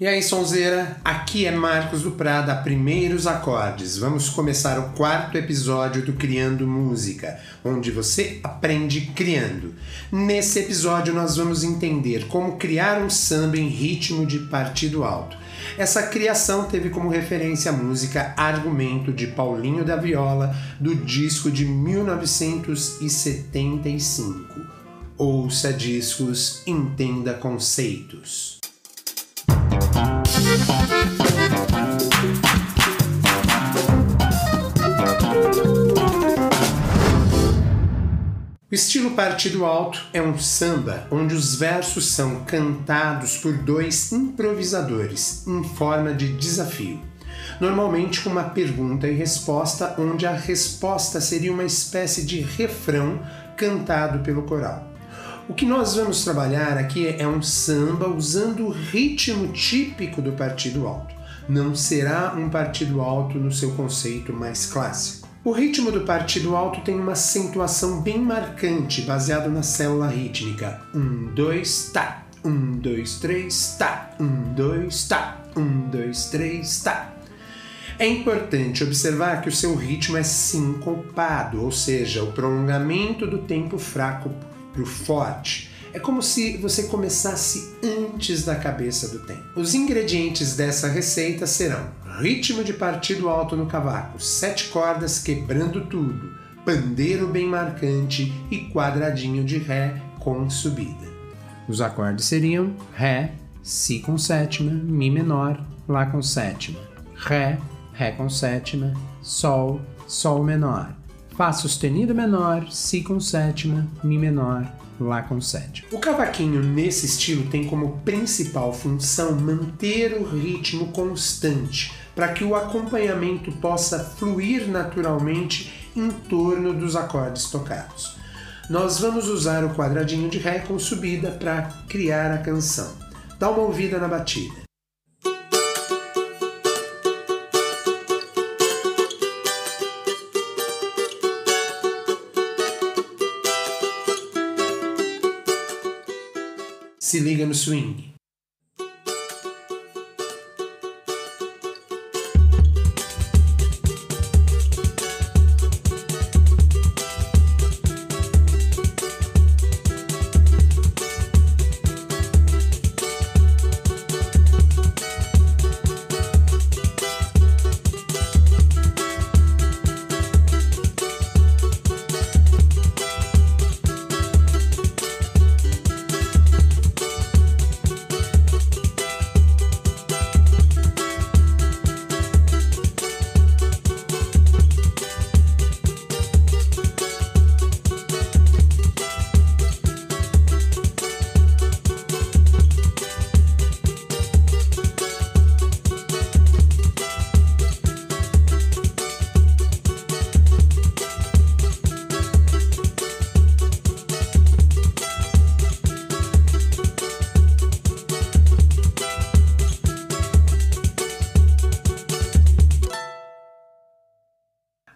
E aí, sonzeira? Aqui é Marcos do Prada, Primeiros Acordes. Vamos começar o quarto episódio do Criando Música, onde você aprende criando. Nesse episódio, nós vamos entender como criar um samba em ritmo de partido alto. Essa criação teve como referência a música Argumento de Paulinho da Viola, do disco de 1975. Ouça discos, entenda conceitos. O estilo partido alto é um samba onde os versos são cantados por dois improvisadores em forma de desafio. Normalmente com uma pergunta e resposta, onde a resposta seria uma espécie de refrão cantado pelo coral. O que nós vamos trabalhar aqui é um samba usando o ritmo típico do partido alto. Não será um partido alto no seu conceito mais clássico. O ritmo do partido alto tem uma acentuação bem marcante, baseado na célula rítmica. Um, dois, tá. Um, dois, três, tá. Um, dois, tá. Um, dois, três, tá. É importante observar que o seu ritmo é sincopado, ou seja, o prolongamento do tempo fraco para o forte. É como se você começasse antes da cabeça do tempo. Os ingredientes dessa receita serão ritmo de partido alto no cavaco, sete cordas quebrando tudo, pandeiro bem marcante e quadradinho de ré com subida. Os acordes seriam ré, si com sétima, mi menor, lá com sétima, ré, ré com sétima, sol, sol menor Fá sustenido menor, Si com sétima, Mi menor, Lá com sétima. O cavaquinho nesse estilo tem como principal função manter o ritmo constante, para que o acompanhamento possa fluir naturalmente em torno dos acordes tocados. Nós vamos usar o quadradinho de Ré com subida para criar a canção. Dá uma ouvida na batida. Se liga no swing.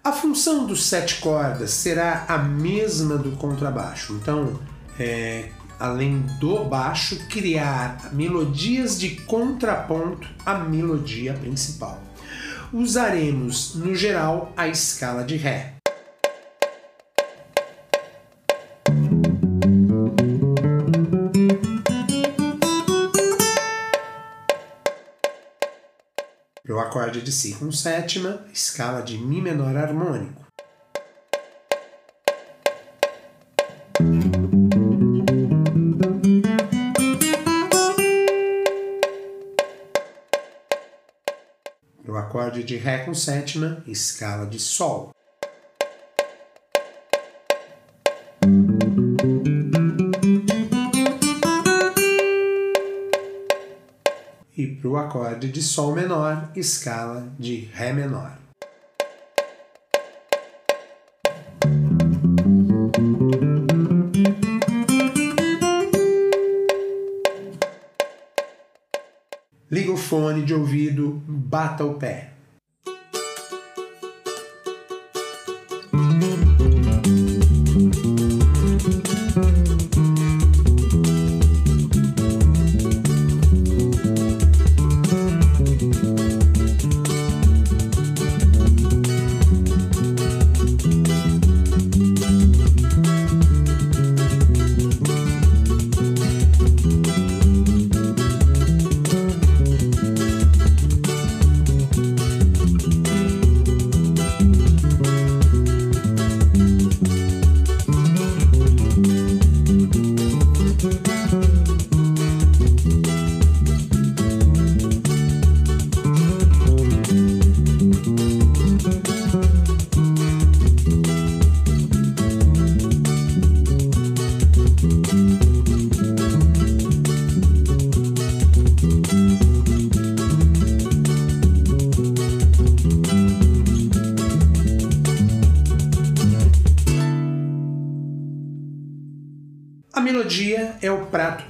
A função dos sete cordas será a mesma do contrabaixo. Então, é, além do baixo, criar melodias de contraponto à melodia principal. Usaremos, no geral, a escala de Ré. O acorde de Si com sétima, escala de Mi menor harmônico. O acorde de Ré com sétima, escala de Sol. Para o acorde de Sol menor, escala de Ré menor. Liga o fone de ouvido, bata o pé.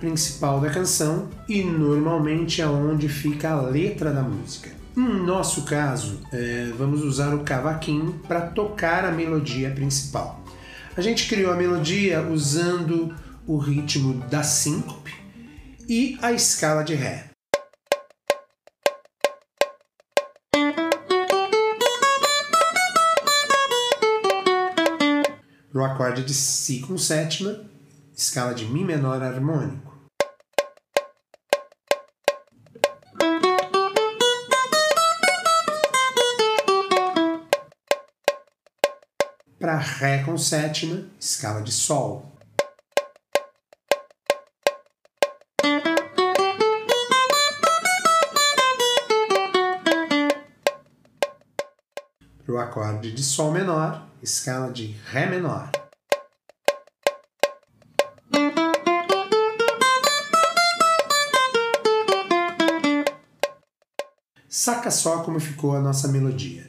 Principal da canção e normalmente é onde fica a letra da música. Em nosso caso, é, vamos usar o cavaquinho para tocar a melodia principal. A gente criou a melodia usando o ritmo da síncope e a escala de Ré. Para o acorde de Si com sétima, escala de Mi menor harmônico. Para Ré com sétima, escala de Sol. Para o acorde de Sol menor, escala de Ré menor. Saca só como ficou a nossa melodia.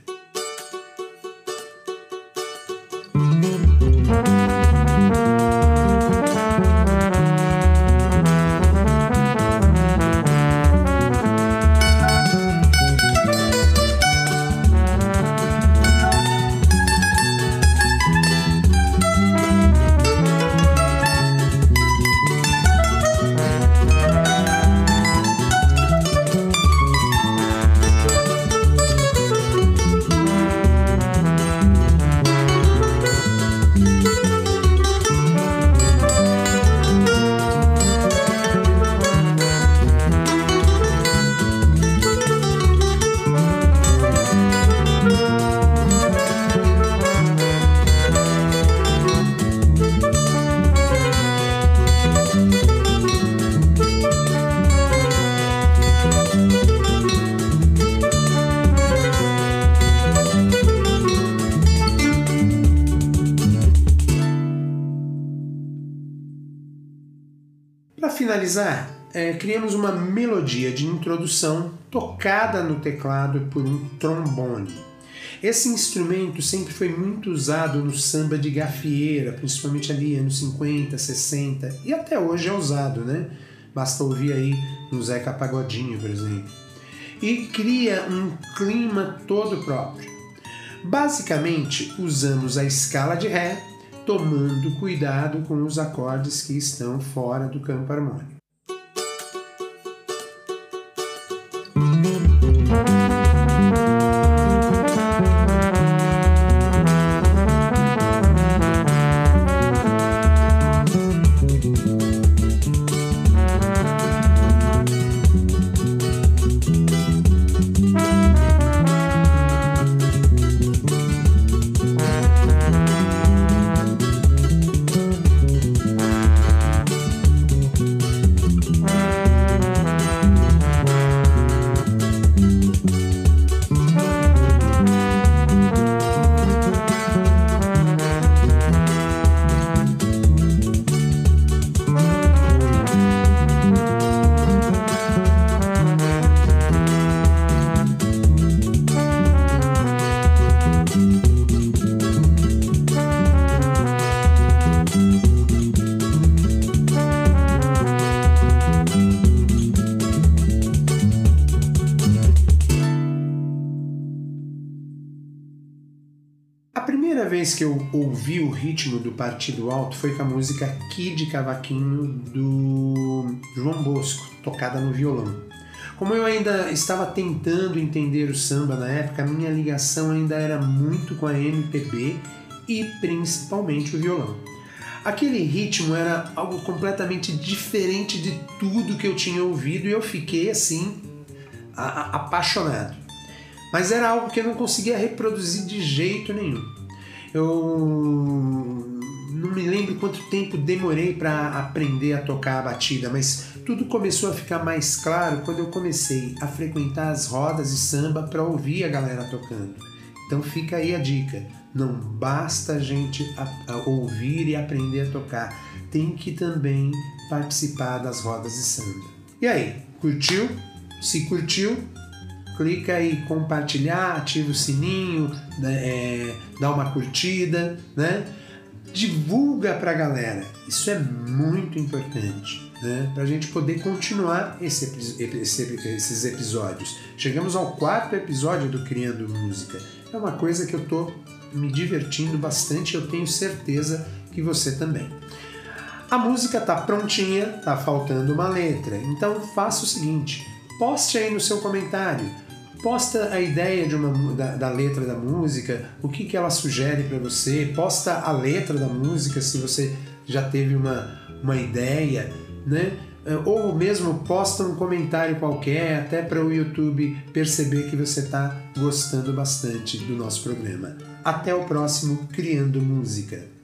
Finalizar, é, criamos uma melodia de introdução tocada no teclado por um trombone. Esse instrumento sempre foi muito usado no samba de gafieira, principalmente ali anos 50, 60 e até hoje é usado, né? Basta ouvir aí no Zeca Pagodinho, por exemplo. E cria um clima todo próprio. Basicamente, usamos a escala de Ré tomando cuidado com os acordes que estão fora do campo harmônico. Vez que eu ouvi o ritmo do Partido Alto foi com a música Kid Cavaquinho do João Bosco, tocada no violão. Como eu ainda estava tentando entender o samba na época, minha ligação ainda era muito com a MPB e principalmente o violão. Aquele ritmo era algo completamente diferente de tudo que eu tinha ouvido e eu fiquei assim apaixonado. Mas era algo que eu não conseguia reproduzir de jeito nenhum. Eu não me lembro quanto tempo demorei para aprender a tocar a batida, mas tudo começou a ficar mais claro quando eu comecei a frequentar as rodas de samba para ouvir a galera tocando. Então fica aí a dica: não basta a gente ouvir e aprender a tocar, tem que também participar das rodas de samba. E aí, curtiu? Se curtiu, clica aí compartilhar, ativa o sininho, né, é, dá uma curtida, né? Divulga para a galera. Isso é muito importante. né, para a gente poder continuar esse, esse, esses episódios. Chegamos ao quarto episódio do Criando Música. É uma coisa que eu estou me divertindo bastante, eu tenho certeza que você também. A música está prontinha, está faltando uma letra. Então faça o seguinte: poste aí no seu comentário. Posta a ideia de uma, da, da letra da música, o que, que ela sugere para você, posta a letra da música se você já teve uma, uma ideia, né? Ou mesmo posta um comentário qualquer, até para o YouTube perceber que você está gostando bastante do nosso programa. Até o próximo Criando Música.